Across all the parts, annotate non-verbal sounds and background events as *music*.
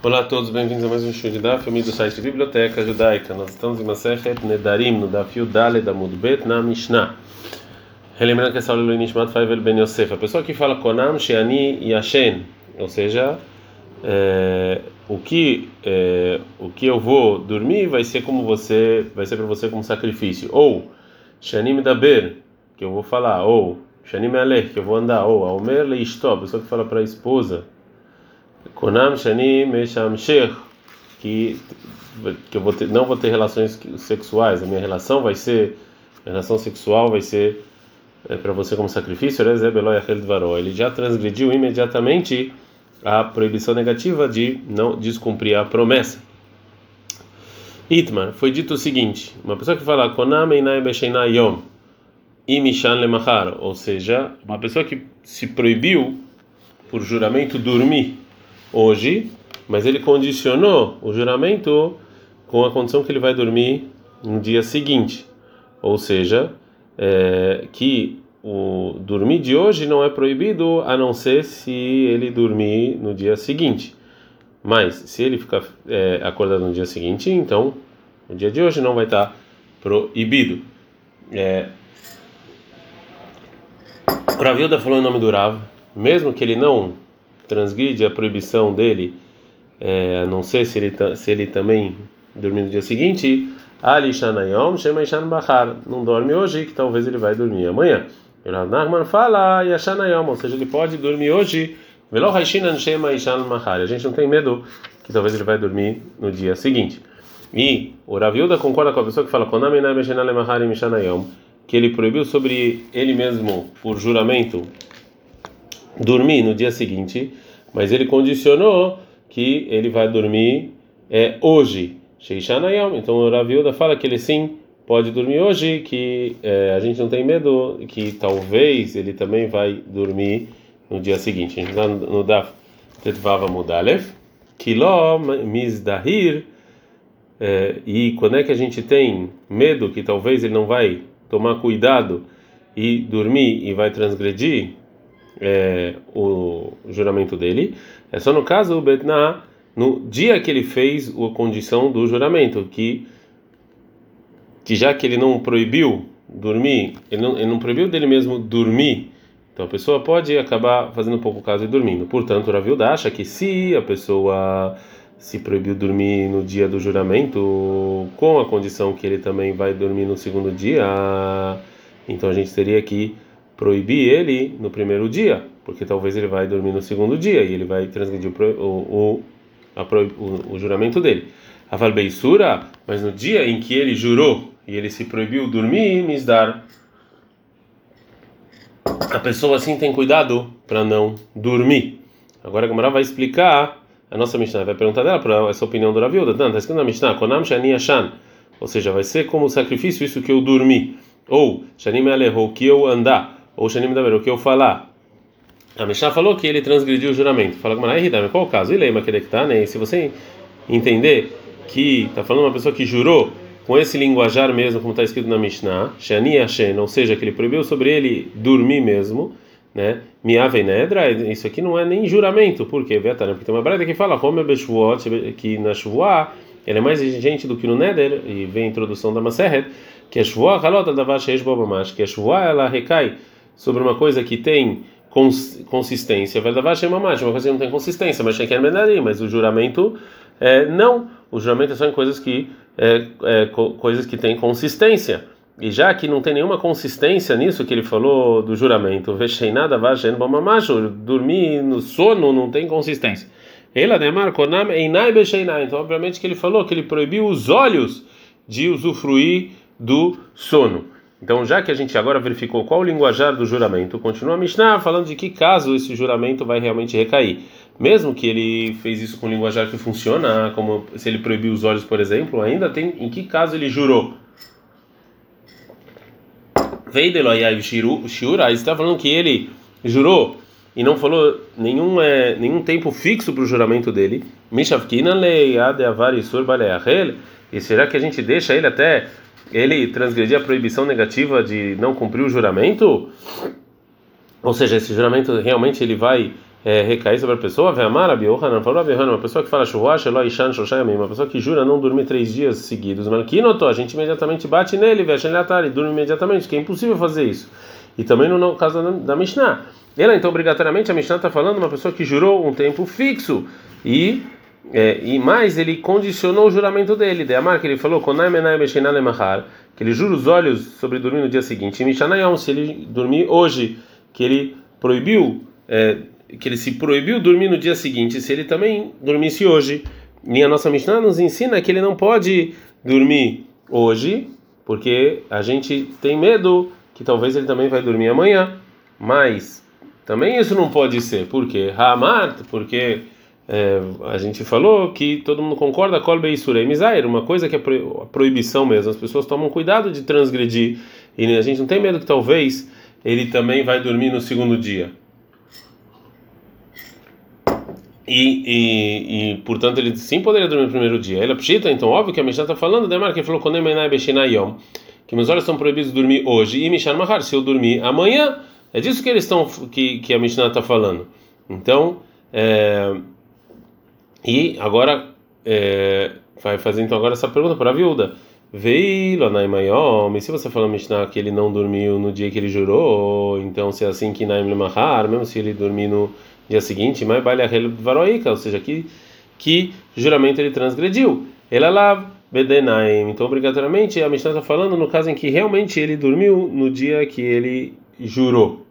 Olá a todos, bem-vindos a mais um show de Daf, família do site Biblioteca Judaica. Nós estamos em Masechet Nedarim, no Daf Yudale da Mudbet, na Mishnah. Relembrando que essa aula é Nishmat Faivel Ben Yosef. A pessoa que fala Konam, Sheani Yashen, ou seja, é, o que é, o que eu vou dormir vai ser como você, vai ser para você como sacrifício. Ou Sheani Medaber, que eu vou falar. Ou Sheani Mealech, que eu vou andar. Ou Aomer Leishto, a pessoa que fala para a esposa. Konam Shani Meshamshech, que que eu vou ter, não vou ter relações sexuais, a minha relação vai ser a relação sexual vai ser é, para você como sacrifício, ele já transgrediu imediatamente a proibição negativa de não descumprir a promessa. Itmar, foi dito o seguinte: uma pessoa que fala Konam Yom Imishan Lemachar, ou seja, uma pessoa que se proibiu por juramento dormir hoje, mas ele condicionou o juramento com a condição que ele vai dormir no dia seguinte, ou seja, é, que o dormir de hoje não é proibido a não ser se ele dormir no dia seguinte. Mas se ele ficar é, acordado no dia seguinte, então o dia de hoje não vai estar proibido. É, o Ravilda falou em nome do Rav, mesmo que ele não transgride a proibição dele, é, a não ser se ele, se ele também dormir no dia seguinte, Ali Shanayom, Shema Bahar, não dorme hoje, que talvez ele vai dormir amanhã. E Rav fala ou seja, ele pode dormir hoje, Velo Haishinan Shema Ishan Bahar. A gente não tem medo que talvez ele vai dormir no dia seguinte. E o Raviuda concorda com a pessoa que fala que ele proibiu sobre ele mesmo por juramento dormir no dia seguinte, mas ele condicionou que ele vai dormir é, hoje, Sheishanayam. Então o Raviuda fala que ele sim pode dormir hoje, que é, a gente não tem medo, que talvez ele também vai dormir no dia seguinte. A gente está no Daf Tetvava Mudalev, Kiló Mizdahir, é, e quando é que a gente tem medo que talvez ele não vai tomar cuidado e dormir e vai transgredir, é, o juramento dele, é só no caso o Betna, no dia que ele fez a condição do juramento, que, que já que ele não proibiu dormir, ele não, ele não proibiu dele mesmo dormir, então a pessoa pode acabar fazendo pouco caso e dormindo. Portanto, Ravilda acha que se a pessoa se proibiu dormir no dia do juramento, com a condição que ele também vai dormir no segundo dia, então a gente teria que proibir ele no primeiro dia, porque talvez ele vai dormir no segundo dia e ele vai transgredir o, o, a, o, o juramento dele. A Valbeissura, mas no dia em que ele jurou e ele se proibiu dormir, misdar. A pessoa assim tem cuidado para não dormir. Agora a Gamara vai explicar, a nossa Mishnah vai perguntar dela para essa opinião do Raviuda. Não, está escrito na Mishnah, Konam Shani Ashan. Ou seja, vai ser como sacrifício isso que eu dormi. Ou Shani Mealehou, que eu andar ou Shanim Daber, o que eu falar. A Mishnah falou que ele transgrediu o juramento. Fala com mas qual o caso? Ele está, né? se você entender que está falando uma pessoa que jurou com esse linguajar mesmo, como está escrito na Mishnah, Shani Hashem, ou seja, que ele proibiu sobre ele dormir mesmo, né? Miave Nedra, isso aqui não é nem juramento, por quê? Porque tem uma brada que fala, que na Shuvoah ele é mais exigente do que no Neder, e vem a introdução da Maseret, que a Halot, Davash, que a Shuvoah, ela recai sobre uma coisa que tem consistência. Verdade, é uma coisa que não tem consistência, mas mas o juramento é, não. O juramento em coisas que é, é, coisas que têm consistência. E já que não tem nenhuma consistência nisso que ele falou do juramento, nada dormir no sono não tem consistência. Ela demar konam einai besheinai. Então, obviamente que ele falou que ele proibiu os olhos de usufruir do sono. Então, já que a gente agora verificou qual o linguajar do juramento, continua a Mishnah falando de que caso esse juramento vai realmente recair. Mesmo que ele fez isso com o linguajar que funciona, como se ele proibiu os olhos, por exemplo, ainda tem em que caso ele jurou. Veideloyai Shura, aí está falando que ele jurou e não falou nenhum, é, nenhum tempo fixo para o juramento dele. Mishavkina leiade avarisur baleachel. E será que a gente deixa ele até ele transgredir a proibição negativa de não cumprir o juramento, ou seja, esse juramento realmente ele vai é, recair sobre a pessoa, falou uma pessoa que fala Shoshayamim, uma pessoa que jura não dormir três dias seguidos, que notou, a gente imediatamente bate nele, Ve'ashen e dorme imediatamente, que é impossível fazer isso. E também no caso da, da Mishnah. Ela, então, obrigatoriamente, a Mishnah está falando uma pessoa que jurou um tempo fixo e é, e mais, ele condicionou o juramento dele. De Amar, que ele falou, que ele jura os olhos sobre dormir no dia seguinte. E se ele dormir hoje, que ele proibiu, é, que ele se proibiu dormir no dia seguinte, se ele também dormisse hoje. E a nossa Mishnah nos ensina que ele não pode dormir hoje, porque a gente tem medo que talvez ele também vai dormir amanhã. Mas também isso não pode ser. Por quê? Hamart, porque é, a gente falou que todo mundo concorda Beisurei Misair, uma coisa que é a proibição mesmo. As pessoas tomam cuidado de transgredir e a gente não tem medo que talvez ele também vai dormir no segundo dia. E, e, e, portanto ele sim poderia dormir no primeiro dia. Ele pshita, então óbvio que a Mishnah está falando, Demar que falou que meus olhos estão proibidos de dormir hoje e Mishan Mahar, se eu dormir amanhã, é disso que eles estão que, que a Mishnah está falando. Então, é, e agora é, vai fazer então agora essa pergunta para a viúva. Veio Naimayom, se você falou Mishnah que ele não dormiu no dia que ele jurou, então se é assim que Naim Lemahar, mesmo se ele dormir no dia seguinte, mas baile varoica, ou seja, que, que juramento ele transgrediu. Ela lá Bedenaim, então obrigatoriamente a Mishnah está falando no caso em que realmente ele dormiu no dia que ele jurou.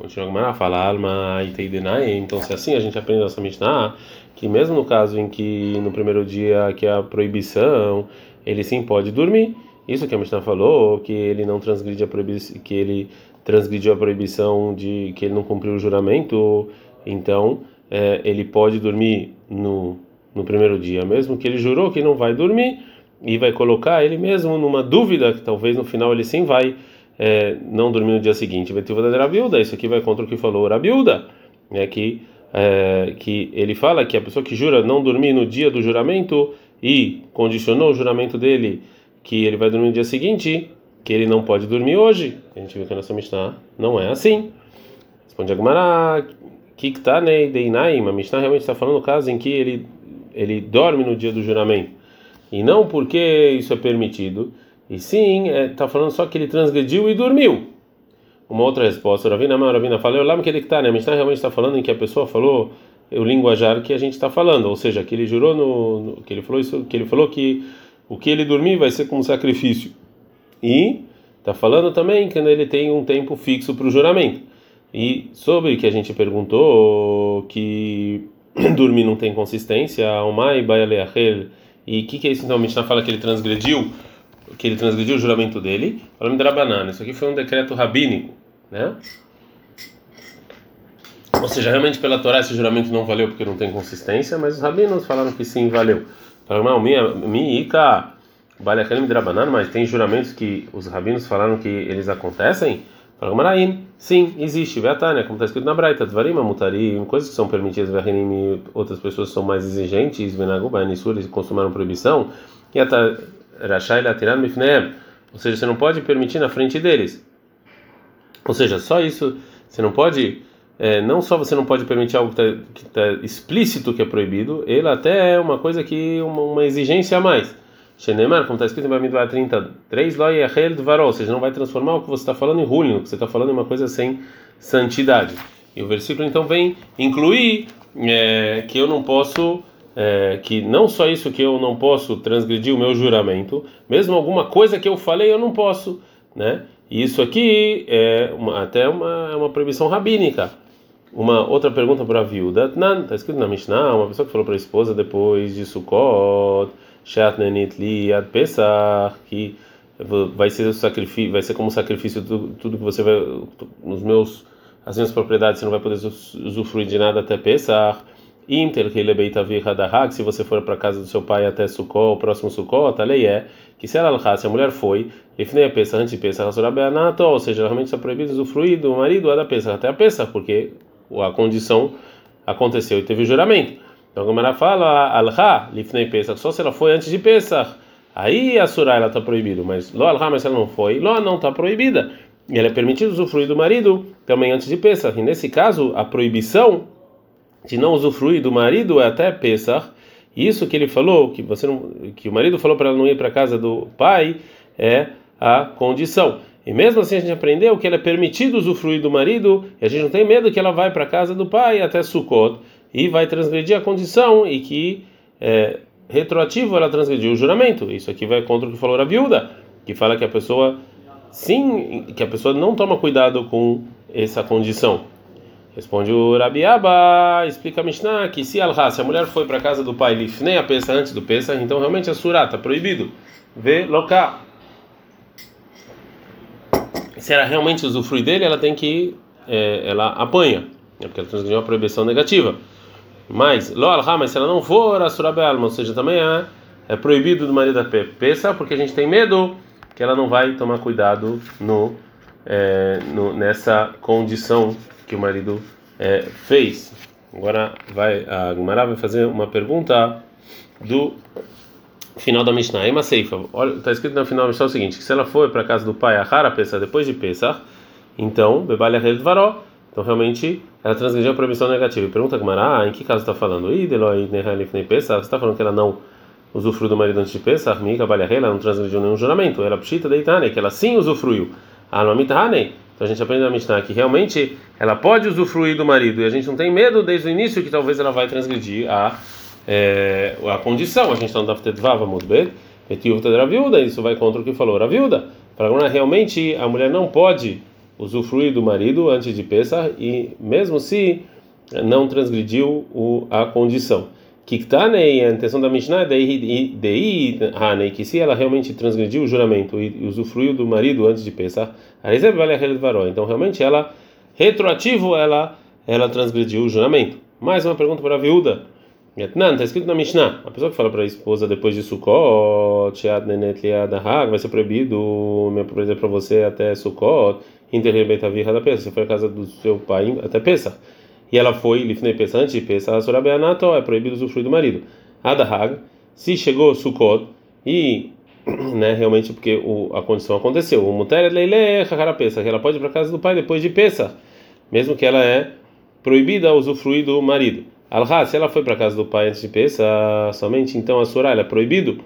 Continua a Gemara, fala alma iteidenai. Então, se assim a gente aprende nossa Mishnah, que mesmo no caso em que no primeiro dia que é a proibição, ele sim pode dormir. Isso que a Mishnah falou, que ele não transgride a proibição, que ele transgrediu a proibição de que ele não cumpriu o juramento, então é, ele pode dormir no, no primeiro dia, mesmo que ele jurou que não vai dormir e vai colocar ele mesmo numa dúvida que talvez no final ele sim vai é, não dormir no dia seguinte. Vetiva da Rabiuda, isso aqui vai contra o que falou Rabiuda, é que é, que ele fala que a pessoa que jura não dormir no dia do juramento e condicionou o juramento dele que ele vai dormir no dia seguinte, que ele não pode dormir hoje. A gente viu que a nossa Mishnah não é assim. Responde Agmará, Kiktanei Deinaim, a Mishnah realmente está falando o caso em que ele, ele dorme no dia do juramento. E não porque isso é permitido, e sim, está é, tá falando só que ele transgrediu e dormiu. Uma outra resposta, Ravina Amar, Ravina falou, lá que ele está, né? A Mishnah realmente está falando em que a pessoa falou o linguajar que a gente está falando, ou seja, que ele jurou no, no, que ele falou isso, que ele falou que o que ele dormir vai ser como sacrifício. E está falando também que ele tem um tempo fixo para o juramento. E sobre que a gente perguntou que *clears throat* dormir não tem consistência, Almai Baialeachel, e o que, que é isso então? A Mishnah fala que ele transgrediu que ele transgrediu o juramento dele, falando da banana. Isso aqui foi um decreto rabínico, né? Ou seja, realmente pela Torá esse juramento não valeu porque não tem consistência, mas os rabinos falaram que sim, valeu. Falaram, não, minha, ica, vale aquele banana, mas tem juramentos que os rabinos falaram que eles acontecem? Falaram, Maraim, sim, existe, Veatânia, como está escrito na Braita, Dvarim, Mutarim, coisas que são permitidas, Veahinim, outras pessoas são mais exigentes, Venaguba, Nisur, eles consumaram proibição, e até Rashai Latiran Mifneem. Ou seja, você não pode permitir na frente deles. Ou seja, só isso, você não pode. É, não só você não pode permitir algo que está tá explícito que é proibido, ele até é uma coisa que uma, uma exigência a mais. Shenemar, como está escrito em Bamidbar 33, Loi Achel Dvarol, ou seja, não vai transformar o que você está falando em ruim, o que você está falando em uma coisa sem santidade. E o versículo então vem incluir é, que eu não posso é, que não só isso que eu não posso transgredir o meu juramento, mesmo alguma coisa que eu falei eu não posso, né? E isso aqui é uma, até uma, é uma proibição rabínica. Uma outra pergunta para a viúva, está escrito na Mishnah, uma pessoa que falou para a esposa depois de Sukkot, Shatnenit li ad Pesach, que vai ser sacrifício, vai ser como sacrifício tudo, tudo que você vai nos meus as minhas propriedades você não vai poder usufruir de nada até Pesach. Inter se você for para casa do seu pai até Sukkot, o próximo Sukkot, a lei é que se ela se a mulher foi, Ifnei a peça antes de peça, ou seja, realmente está proibido usufruir do marido da peça até a peça, porque a condição aconteceu e teve o juramento. Então a Gamara fala, Alha, Lifnei Pesach, só se ela foi antes de Pesach. Aí a Surah ela está proibida, mas Lo Alha, mas ela não foi, Lo não está proibida. E ela é permitido usufruir do marido também antes de Pesach. E nesse caso, a proibição de não usufruir do marido é até Pesach. Isso que ele falou, que você não, que o marido falou para ela não ir para casa do pai, é a condição. E mesmo assim a gente aprendeu que ela é permitido usufruir do marido, e a gente não tem medo que ela vai para casa do pai até Sukkot e vai transgredir a condição e que é, retroativo ela transgrediu o juramento. Isso aqui vai contra o que falou a viúva, que fala que a pessoa sim, que a pessoa não toma cuidado com essa condição. Responde o Rabiaba, explica a Mishnah que se al se a mulher foi para casa do pai nem a peça antes do peça, então realmente é surata, proibido. Vê local. Se ela realmente usufrui dele, ela tem que é, ela apanha, né, porque ela transgrediu a proibição negativa. Mas, lo al mas se ela não for a surabealma, ou seja, também é, é proibido do marido da peça, porque a gente tem medo que ela não vai tomar cuidado no, é, no nessa condição que o marido é, fez. Agora vai a Gumara vai fazer uma pergunta do final da Mishnah. Ema Seifa. Está escrito no final da Mishnah o seguinte: que se ela for para a casa do pai a Hara Pesach depois de Pesach, então Bebalha Rel Dvaró. Então realmente ela transgrediu a proibição negativa. E pergunta a Gumara, ah, em que caso está falando? Você está falando que ela não usufruiu do marido antes de Balha Rel, ela não transgrediu nenhum juramento. Ela pshita deitane, que ela sim usufruiu. Almamit Hanei. Então a gente aprende na Mishnah que realmente ela pode usufruir do marido e a gente não tem medo desde o início que talvez ela vai transgredir a, é, a condição. A gente está no Daftetvava Mudbet, Etiuvta da viúda, isso vai contra o que falou a viúda. Para realmente a mulher não pode usufruir do marido antes de Pesach e mesmo se não transgrediu a condição. Kiktanei, a intenção da Mishnah é dei hanei, que se ela realmente transgrediu o juramento e usufruiu do marido antes de pensar, então realmente ela, retroativo, ela, ela transgrediu o juramento. Mais uma pergunta para a viúva. Não, está escrito na Mishnah. A pessoa que fala para a esposa depois de Sukkot, vai ser proibido, minha propriedade para você até Sukkot, virra da peça. Você foi à casa do seu pai até Pesach e ela foi lifnei pesa antes de pesa a é proibido usufruir do marido. Adahag, se chegou Sukkot e *clears throat* né, realmente porque o, a condição aconteceu. O muter leile pesa, que ela pode ir para casa do pai depois de pesa, mesmo que ela é proibida usufruir do marido. Alha, se ela foi para casa do pai antes de pesa, somente então a surah é proibido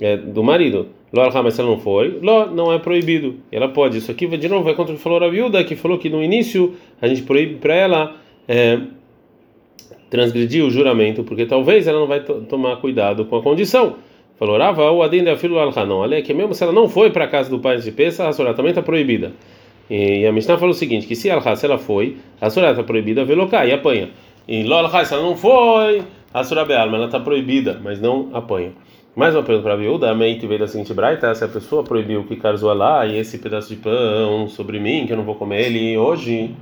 é, do marido. Lo alha, mas se ela não foi, lo não é proibido. Ela pode. Isso aqui de novo vai contra o que falou a viúva, que falou que no início a gente proíbe para ela é, transgredir o juramento, porque talvez ela não vai tomar cuidado com a condição. Falou, Rava, o adendo é filho não. Olha, que mesmo se ela não foi para a casa do pai de peça, a Sorá também está proibida. E a Mishnah falou o seguinte: que se ela, se ela foi, a Sorá está proibida, velocar e apanha. E Lolha, se ela não foi, a Sorá Bealma, ela está proibida, mas não apanha. Mais uma pergunta para a viúva, a Meite veio da seguinte braita: se a pessoa proibiu que carzou lá e esse pedaço de pão sobre mim, que eu não vou comer ele hoje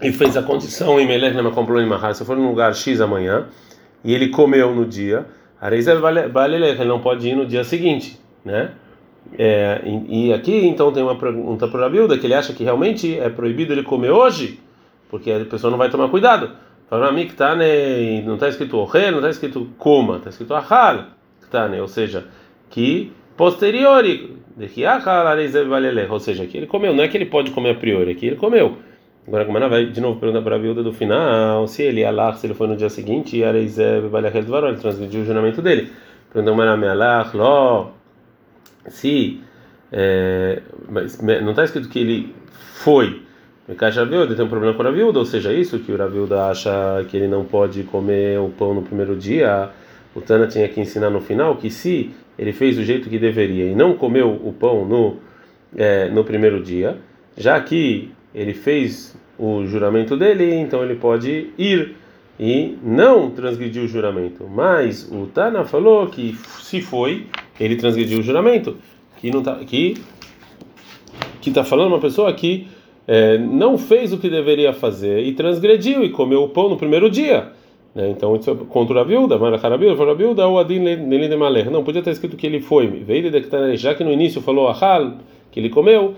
e fez a condição em Melech Lema comprou em Mahar, se for num lugar X amanhã, e ele comeu no dia, Areizel Balelech, ele não pode ir no dia seguinte, né? É, e, e, aqui então tem uma pergunta para a Bilda que ele acha que realmente é proibido ele comer hoje, porque a pessoa não vai tomar cuidado. Que tá né, não está escrito orre, não está escrito coma, está escrito ahal, tá né, ou seja, que posteriori, ou seja, que ele comeu, não é que ele pode comer a priori, aqui ele comeu. Agora a Gumara vai de novo perguntar para a viúva do final se ele lá, se ele foi no dia seguinte, e ele transgrediu o juramento dele. Pergunta a Gumara, Ló, se é, não está escrito que ele foi. Caixa viúva tem um problema com a viúva, ou seja, isso que o viúva acha que ele não pode comer o pão no primeiro dia. O Tana tinha que ensinar no final que se ele fez do jeito que deveria e não comeu o pão no, é, no primeiro dia, já que ele fez o juramento dele, então ele pode ir e não transgredir o juramento. Mas o Tana falou que se foi, ele transgrediu o juramento, que não tá que que está falando uma pessoa que é, não fez o que deveria fazer e transgrediu e comeu o pão no primeiro dia. Né? Então isso é contra a viúva, mas a viúva, a viúva, o adin Não podia estar escrito que ele foi. Veio de já que no início falou ahal que ele comeu,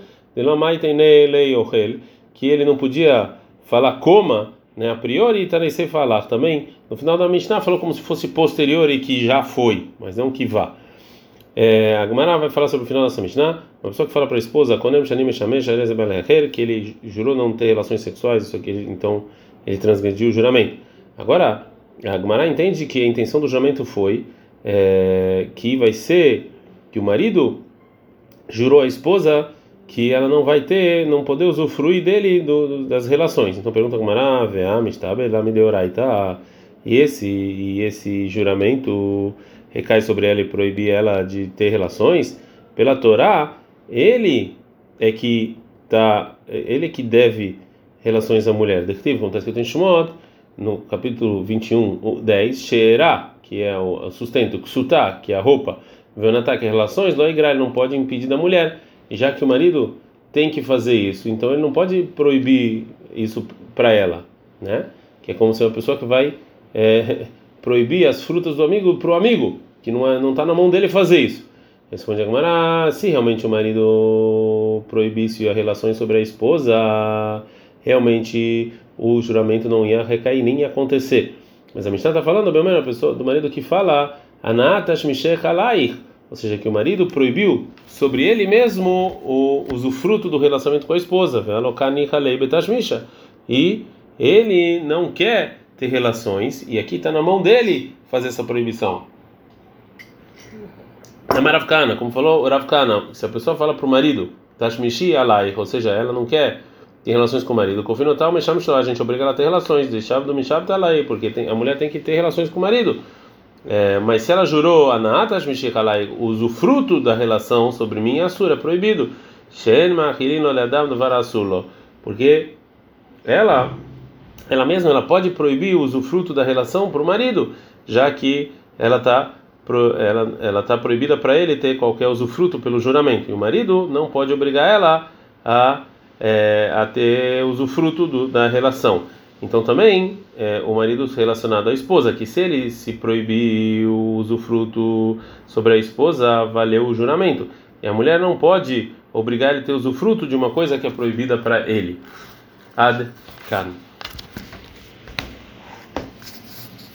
que ele não podia falar coma, né, a priori, e sem falar também. No final da Mishnah falou como se fosse posterior e que já foi, mas não que vá. É, a Gemara vai falar sobre o final dessa Mishnah. Uma pessoa que fala para a esposa, que ele jurou não ter relações sexuais, isso aqui, então ele transgrediu o juramento. Agora, a Gemara entende que a intenção do juramento foi é, que vai ser que o marido jurou à esposa que ela não vai ter, não poder usufruir dele do, das relações. Então pergunta como e esse e esse juramento recai sobre ela e proibir ela de ter relações? Pela Torá, ele é que tá, ele é que deve relações à mulher. Dectivo, como está escrito em Shemot, no capítulo 21, 10, Sheerá, que é o sustento, Ksutá, que é a roupa, Venatá, que é relações, Loigrai não pode impedir da mulher, já que o marido tem que fazer isso, então ele não pode proibir isso para ela, né? Que é como se uma pessoa que vai é, *laughs* proibir as frutas do amigo para o amigo, que não é, não está na mão dele fazer isso. Responde a Gemara, se realmente o marido proibisse as relações sobre a esposa, realmente o juramento não ia recair, nem ia acontecer. Mas a Mishnah está falando, bem a pessoa do marido que fala, Anatash Mishech Alair, ou seja, que o marido proibiu sobre ele mesmo o usufruto do relacionamento com a esposa, e ele não quer ter relações, e aqui está na mão dele fazer essa proibição. É Maravkana, como falou Ravkana, se a pessoa fala para o marido, Tashmishi alai, ou seja, ela não quer ter relações com o marido, a gente obriga ela a ter relações, deixava do porque a mulher tem que ter relações com o marido. É, mas se ela jurou Anatash Mishi alai, o usufruto da relação sobre mim assura, é proibido. Porque ela ela mesma ela pode proibir o usufruto da relação para o marido, já que ela está ela ela tá proibida para ele ter qualquer usufruto pelo juramento. E o marido não pode obrigar ela a é, a ter usufruto do, da relação. Então também é, o marido relacionado à esposa, que se ele se proibir o usufruto sobre a esposa, valeu o juramento. E a mulher não pode obrigar ele a ter usufruto de uma coisa que é proibida para ele. Ad can.